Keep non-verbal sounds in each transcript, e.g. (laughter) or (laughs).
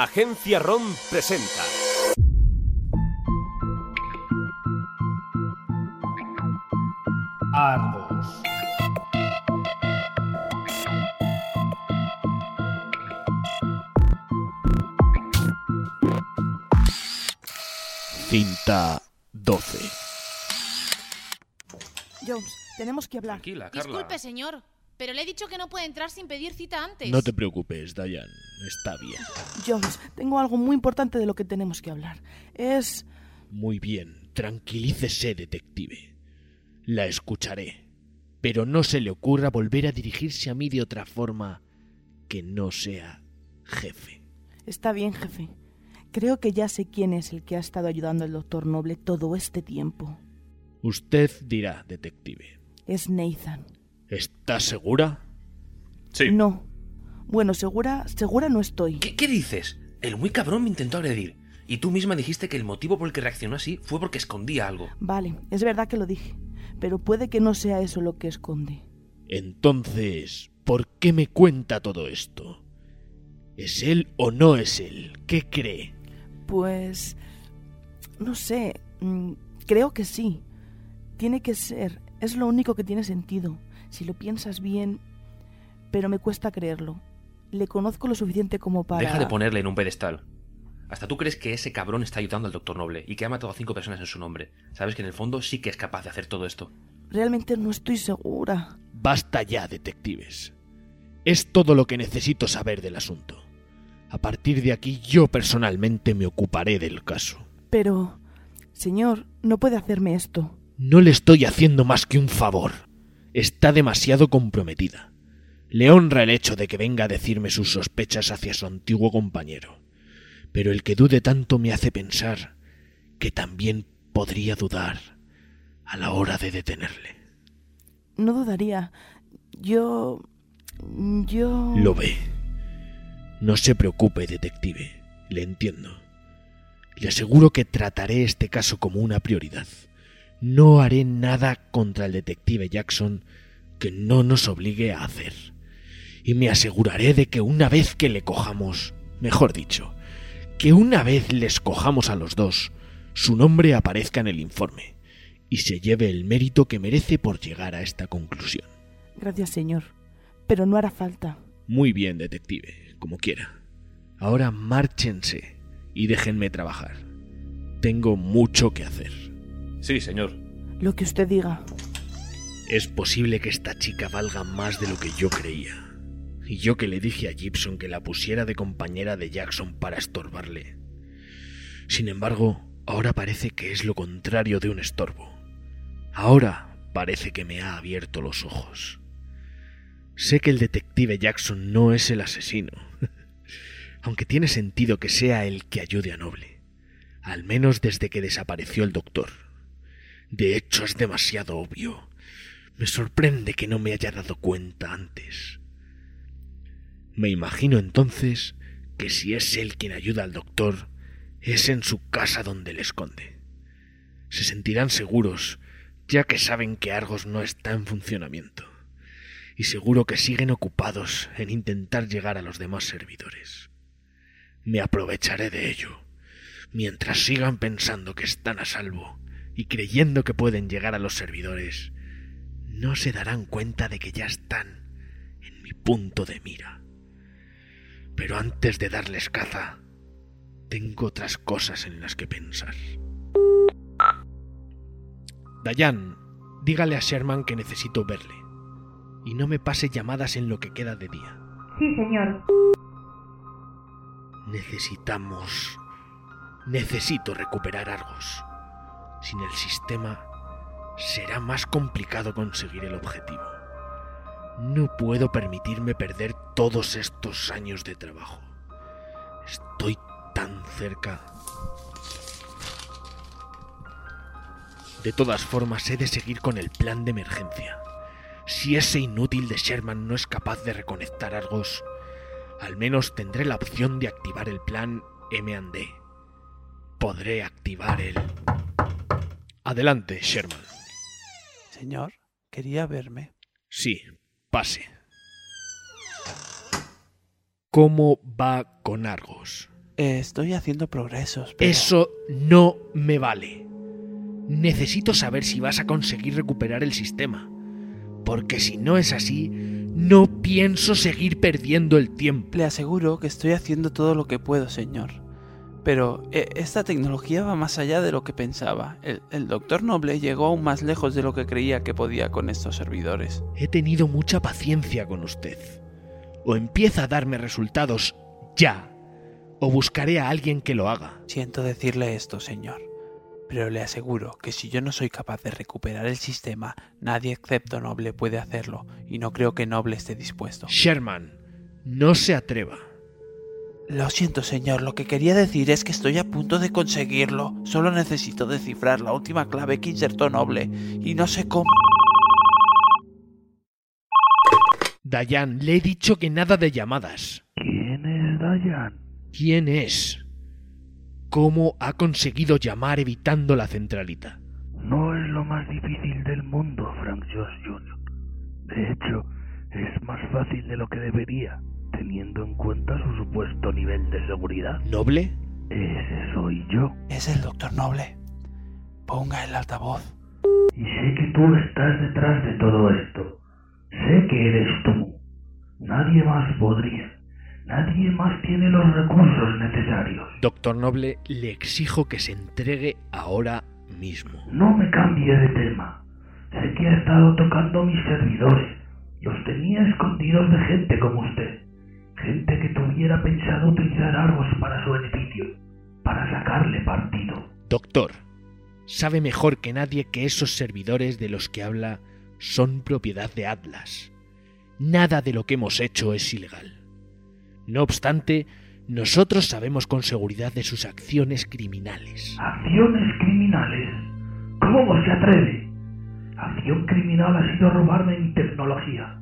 Agencia ROM presenta. Argos. Cinta 12. Jones, tenemos que hablar. Tranquila, Carla. Disculpe, señor, pero le he dicho que no puede entrar sin pedir cita antes. No te preocupes, Dayan. Está bien. Jones, tengo algo muy importante de lo que tenemos que hablar. Es... Muy bien. Tranquilícese, detective. La escucharé. Pero no se le ocurra volver a dirigirse a mí de otra forma que no sea jefe. Está bien, jefe. Creo que ya sé quién es el que ha estado ayudando al doctor Noble todo este tiempo. Usted dirá, detective. Es Nathan. ¿Está segura? Sí. No. Bueno, segura, segura no estoy. ¿Qué, qué dices? El muy cabrón me intentó agredir. Y tú misma dijiste que el motivo por el que reaccionó así fue porque escondía algo. Vale, es verdad que lo dije. Pero puede que no sea eso lo que esconde. Entonces, ¿por qué me cuenta todo esto? ¿Es él o no es él? ¿Qué cree? Pues... No sé. mm, Creo que sí. Tiene que ser. Es lo único que tiene sentido. Si lo piensas bien... Pero me cuesta creerlo. Le conozco lo suficiente como para... Deja de ponerle en un pedestal. Hasta tú crees que ese cabrón está ayudando al doctor Noble y que ha matado a cinco personas en su nombre. Sabes que en el fondo sí que es capaz de hacer todo esto. Realmente no estoy segura. Basta ya, detectives. Es todo lo que necesito saber del asunto. A partir de aquí yo personalmente me ocuparé del caso. Pero... Señor, no puede hacerme esto. No le estoy haciendo más que un favor. Está demasiado comprometida. Le honra el hecho de que venga a decirme sus sospechas hacia su antiguo compañero. Pero el que dude tanto me hace pensar que también podría dudar a la hora de detenerle. No dudaría. Yo... Yo... Lo ve. No se preocupe, detective. Le entiendo. Le aseguro que trataré este caso como una prioridad. No haré nada contra el detective Jackson que no nos obligue a hacer. Y me aseguraré de que una vez que le cojamos, mejor dicho, que una vez les cojamos a los dos, su nombre aparezca en el informe y se lleve el mérito que merece por llegar a esta conclusión. Gracias, señor. Pero no hará falta. Muy bien, detective, como quiera. Ahora márchense y déjenme trabajar. Tengo mucho que hacer. Sí, señor. Lo que usted diga. Es posible que esta chica valga más de lo que yo creía. Y yo que le dije a Gibson que la pusiera de compañera de Jackson para estorbarle. Sin embargo, ahora parece que es lo contrario de un estorbo. Ahora parece que me ha abierto los ojos. Sé que el detective Jackson no es el asesino, (laughs) aunque tiene sentido que sea el que ayude a Noble, al menos desde que desapareció el doctor. De hecho, es demasiado obvio. Me sorprende que no me haya dado cuenta antes. Me imagino entonces que si es él quien ayuda al doctor, es en su casa donde le esconde. Se sentirán seguros, ya que saben que Argos no está en funcionamiento, y seguro que siguen ocupados en intentar llegar a los demás servidores. Me aprovecharé de ello, mientras sigan pensando que están a salvo y creyendo que pueden llegar a los servidores, no se darán cuenta de que ya están en mi punto de mira. Pero antes de darles caza, tengo otras cosas en las que pensar. Dayan, dígale a Sherman que necesito verle. Y no me pase llamadas en lo que queda de día. Sí, señor. Necesitamos... Necesito recuperar Argos. Sin el sistema será más complicado conseguir el objetivo. No puedo permitirme perder todos estos años de trabajo. Estoy tan cerca. De todas formas, he de seguir con el plan de emergencia. Si ese inútil de Sherman no es capaz de reconectar Argos, al menos tendré la opción de activar el plan M&D. Podré activar el... Adelante, Sherman. Señor, quería verme. Sí, pase. ¿Cómo va con Argos? Eh, estoy haciendo progresos, pero... Eso no me vale. Necesito saber si vas a conseguir recuperar el sistema. Porque si no es así, no pienso seguir perdiendo el tiempo. Le aseguro que estoy haciendo todo lo que puedo, señor. Pero eh, esta tecnología va más allá de lo que pensaba. El, el doctor Noble llegó aún más lejos de lo que creía que podía con estos servidores. He tenido mucha paciencia con usted. O empieza a darme resultados ya, o buscaré a alguien que lo haga. Siento decirle esto, señor. Pero le aseguro que si yo no soy capaz de recuperar el sistema, nadie excepto Noble puede hacerlo, y no creo que Noble esté dispuesto. Sherman, no se atreva. Lo siento, señor, lo que quería decir es que estoy a punto de conseguirlo. Solo necesito descifrar la última clave que insertó Noble, y no sé cómo... Dayan, le he dicho que nada de llamadas. ¿Quién es Dayan? ¿Quién es? ¿Cómo ha conseguido llamar evitando la centralita? No es lo más difícil del mundo, Frank Josh Jr. De hecho, es más fácil de lo que debería, teniendo en cuenta su supuesto nivel de seguridad. ¿Noble? Ese soy yo. Es el doctor Noble. Ponga el altavoz. Y sé que tú estás detrás de todo esto. Sé que eres tú. Nadie más podría. Nadie más tiene los recursos necesarios. Doctor Noble, le exijo que se entregue ahora mismo. No me cambie de tema. Sé que ha estado tocando mis servidores. Los tenía escondidos de gente como usted. Gente que tuviera pensado utilizar Argos para su beneficio. Para sacarle partido. Doctor, sabe mejor que nadie que esos servidores de los que habla son propiedad de Atlas. Nada de lo que hemos hecho es ilegal. No obstante, nosotros sabemos con seguridad de sus acciones criminales. ¿Acciones criminales? ¿Cómo se atreve? Acción criminal ha sido robarme mi tecnología.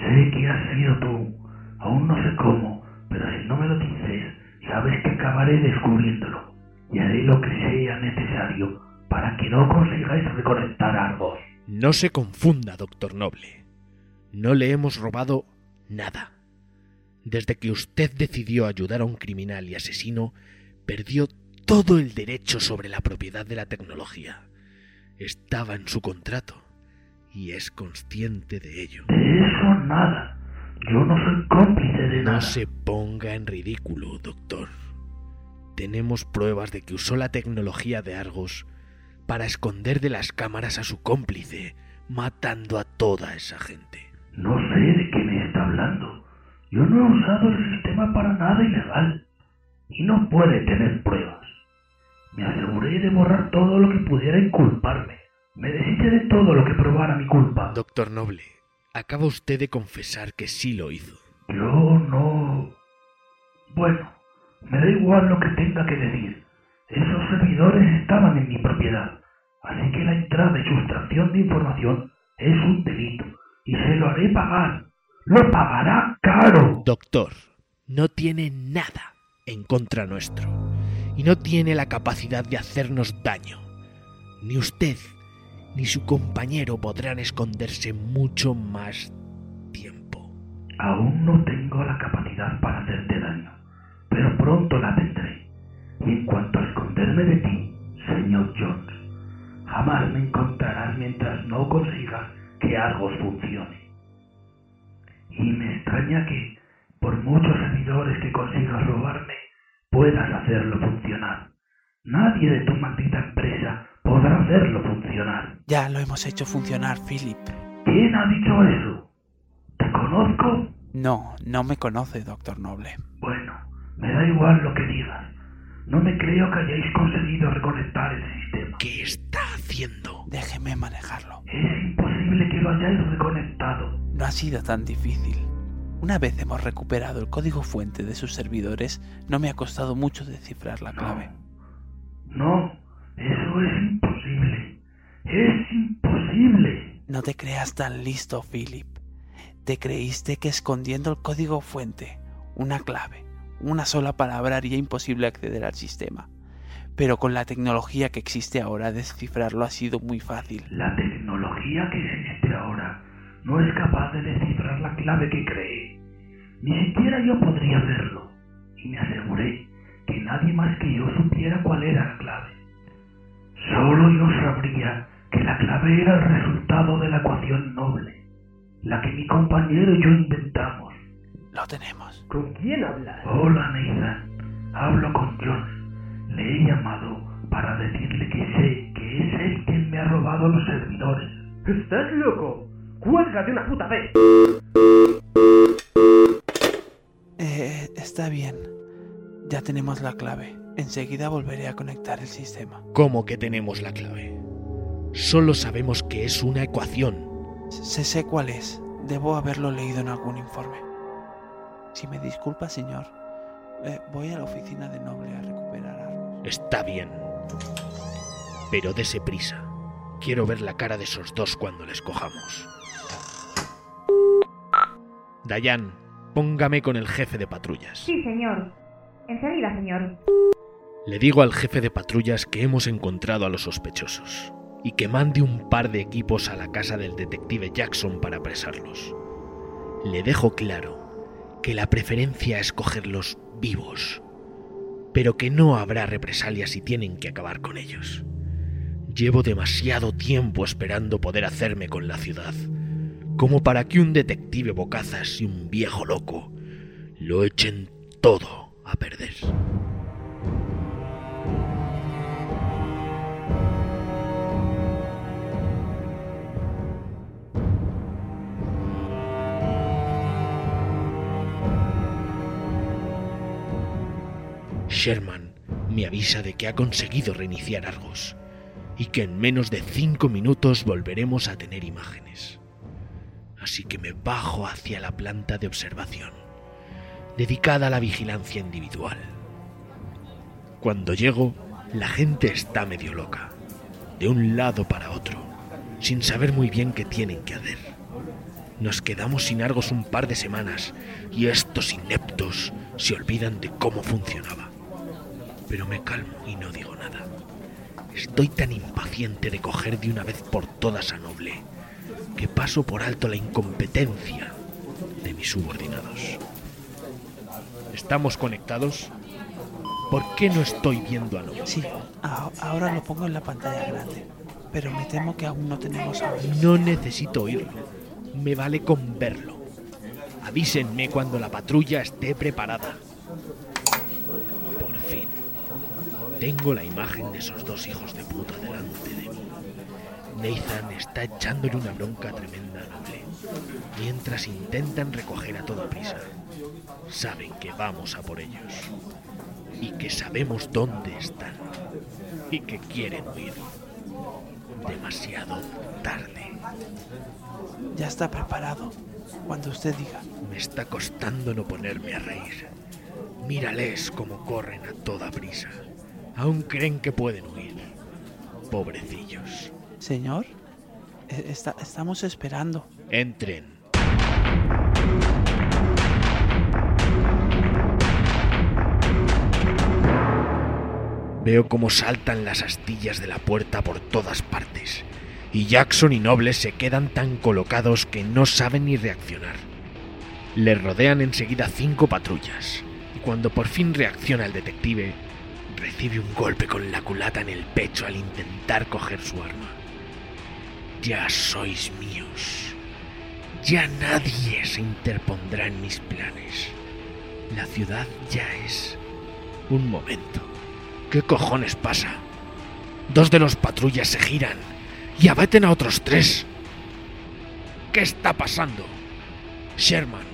Sé que has sido tú. Aún no sé cómo, pero si no me lo dices, sabes que acabaré descubriéndolo. Y haré lo que sea necesario para que no consigáis reconectar Argos. No se confunda, doctor Noble. No le hemos robado nada. Desde que usted decidió ayudar a un criminal y asesino, perdió todo el derecho sobre la propiedad de la tecnología. Estaba en su contrato y es consciente de ello. De eso nada. Yo no soy cómplice de No nada. se ponga en ridículo, doctor. Tenemos pruebas de que usó la tecnología de Argos para esconder de las cámaras a su cómplice, matando a toda esa gente. No sé de qué me está hablando. Yo no he usado el sistema para nada ilegal. Y no puede tener pruebas. Me aseguré de borrar todo lo que pudiera inculparme. Me deshice de todo lo que probara mi culpa. Doctor Noble, acaba usted de confesar que sí lo hizo. Yo no... Bueno, me da igual lo que tenga que decir. Esos servidores estaban en mi propiedad. Así que la entrada y sustracción de información es un delito. Y se lo haré pagar. ¡Lo pagará caro! Doctor, no tiene nada en contra nuestro y no tiene la capacidad de hacernos daño. Ni usted ni su compañero podrán esconderse mucho más tiempo. Aún no tengo la capacidad para hacerte daño, pero pronto la tendré. Y en cuanto a esconderme de ti, señor Jones, jamás me encontrarás mientras no consigas que Argos funcione. Y me extraña que, por muchos servidores que consigas robarme, puedas hacerlo funcionar. Nadie de tu maldita empresa podrá hacerlo funcionar. Ya lo hemos hecho funcionar, Philip. ¿Quién ha dicho eso? ¿Te conozco? No, no me conoce, doctor Noble. Bueno, me da igual lo que digas. No me creo que hayáis conseguido reconectar el sistema. ¿Qué está haciendo? Déjeme manejarlo. Es imposible que lo hayáis reconectado. No ha sido tan difícil. Una vez hemos recuperado el código fuente de sus servidores, no me ha costado mucho descifrar la clave. No, eso es imposible. Es imposible. No te creas tan listo, Philip. Te creíste que escondiendo el código fuente, una clave, una sola palabra haría imposible acceder al sistema. Pero con la tecnología que existe ahora, descifrarlo ha sido muy fácil. La tecnología que existe ahora no es capaz de descifrar la clave que cree. Ni siquiera yo podría hacerlo. Y me aseguré que nadie más que yo supiera cuál era la clave. Solo yo sabría que la clave era el resultado de la ecuación noble, la que mi compañero y yo inventamos. Lo tenemos. ¿Con quién hablas? Hola, Nathan. Hablo con John. Le he llamado para decirle que sé que es él quien me ha robado los servidores. ¿Estás loco? ¡Cuelga de una puta vez! Eh, está bien. Ya tenemos la clave. Enseguida volveré a conectar el sistema. ¿Cómo que tenemos la clave? Solo sabemos que es una ecuación. Sé, sé cuál es. Debo haberlo leído en algún informe. Si me disculpa, señor, eh, voy a la oficina de Noble a recuperar algo. Está bien. Pero dese prisa. Quiero ver la cara de esos dos cuando les cojamos. Dayan, póngame con el jefe de patrullas. Sí, señor. Enseguida, señor. Le digo al jefe de patrullas que hemos encontrado a los sospechosos y que mande un par de equipos a la casa del detective Jackson para apresarlos. Le dejo claro que la preferencia es cogerlos vivos, pero que no habrá represalias si tienen que acabar con ellos. Llevo demasiado tiempo esperando poder hacerme con la ciudad, como para que un detective bocazas y un viejo loco lo echen todo a perder. Sherman me avisa de que ha conseguido reiniciar Argos y que en menos de cinco minutos volveremos a tener imágenes. Así que me bajo hacia la planta de observación, dedicada a la vigilancia individual. Cuando llego, la gente está medio loca, de un lado para otro, sin saber muy bien qué tienen que hacer. Nos quedamos sin Argos un par de semanas y estos ineptos se olvidan de cómo funcionaba. Pero me calmo y no digo nada. Estoy tan impaciente de coger de una vez por todas a Noble que paso por alto la incompetencia de mis subordinados. ¿Estamos conectados? ¿Por qué no estoy viendo a Noble? Sí, a- ahora lo pongo en la pantalla grande. Pero me temo que aún no tenemos audio. No necesito oírlo. Me vale con verlo. Avísenme cuando la patrulla esté preparada. Por fin. Tengo la imagen de esos dos hijos de puta delante de mí. Nathan está echándole una bronca tremenda a Noble, mientras intentan recoger a toda prisa. Saben que vamos a por ellos. Y que sabemos dónde están. Y que quieren huir. Demasiado tarde. Ya está preparado. Cuando usted diga. Me está costando no ponerme a reír. Mírales cómo corren a toda prisa. Aún creen que pueden huir. Pobrecillos. Señor, e- está- estamos esperando. Entren. Veo cómo saltan las astillas de la puerta por todas partes, y Jackson y Noble se quedan tan colocados que no saben ni reaccionar. Le rodean enseguida cinco patrullas, y cuando por fin reacciona el detective, recibe un golpe con la culata en el pecho al intentar coger su arma. Ya sois míos. Ya nadie se interpondrá en mis planes. La ciudad ya es un momento. ¿Qué cojones pasa? Dos de los patrullas se giran y abaten a otros tres. ¿Qué está pasando? Sherman,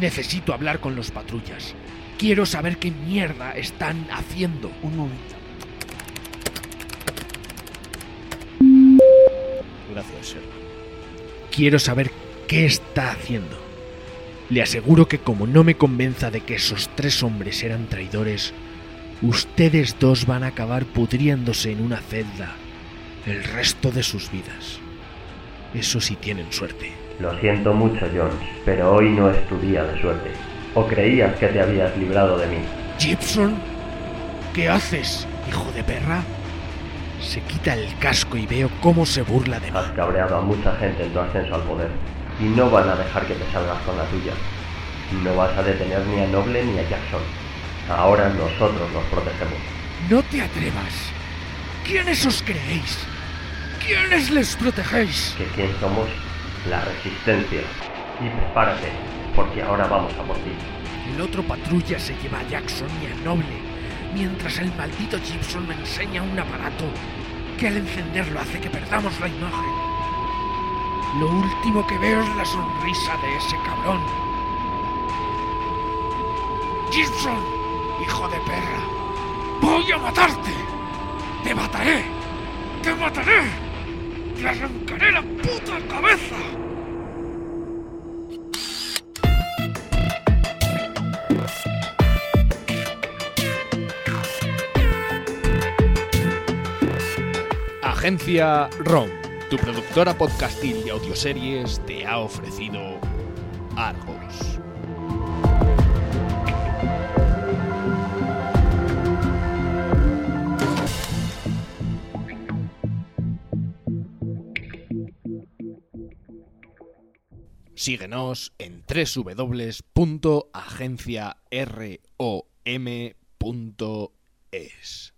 necesito hablar con los patrullas. Quiero saber qué mierda están haciendo. Un momento. Gracias, Sherman. Quiero saber qué está haciendo. Le aseguro que como no me convenza de que esos tres hombres eran traidores, ustedes dos van a acabar pudriéndose en una celda el resto de sus vidas. Eso sí tienen suerte. Lo siento mucho, Jones, pero hoy no es tu día de suerte. ¿O creías que te habías librado de mí? Gibson, ¿qué haces, hijo de perra? Se quita el casco y veo cómo se burla de mí. Has cabreado a mucha gente en tu ascenso al poder y no van a dejar que te salgas con la tuya. No vas a detener ni a Noble ni a Jackson. Ahora nosotros los protegemos. No te atrevas. ¿Quiénes os creéis? ¿Quiénes les protegéis? ¿Que quién somos? La resistencia. Y prepárate, porque ahora vamos a por ti. El otro patrulla se lleva a Jackson y a Noble, mientras el maldito Gibson me enseña un aparato que al encenderlo hace que perdamos la imagen. Lo último que veo es la sonrisa de ese cabrón. Gibson, hijo de perra, voy a matarte. Te mataré. Te mataré. Te arrancaré la puta cabeza. Agencia ROM, tu productora podcastil de audioseries, te ha ofrecido Argos. Síguenos en www.agenciarom.es.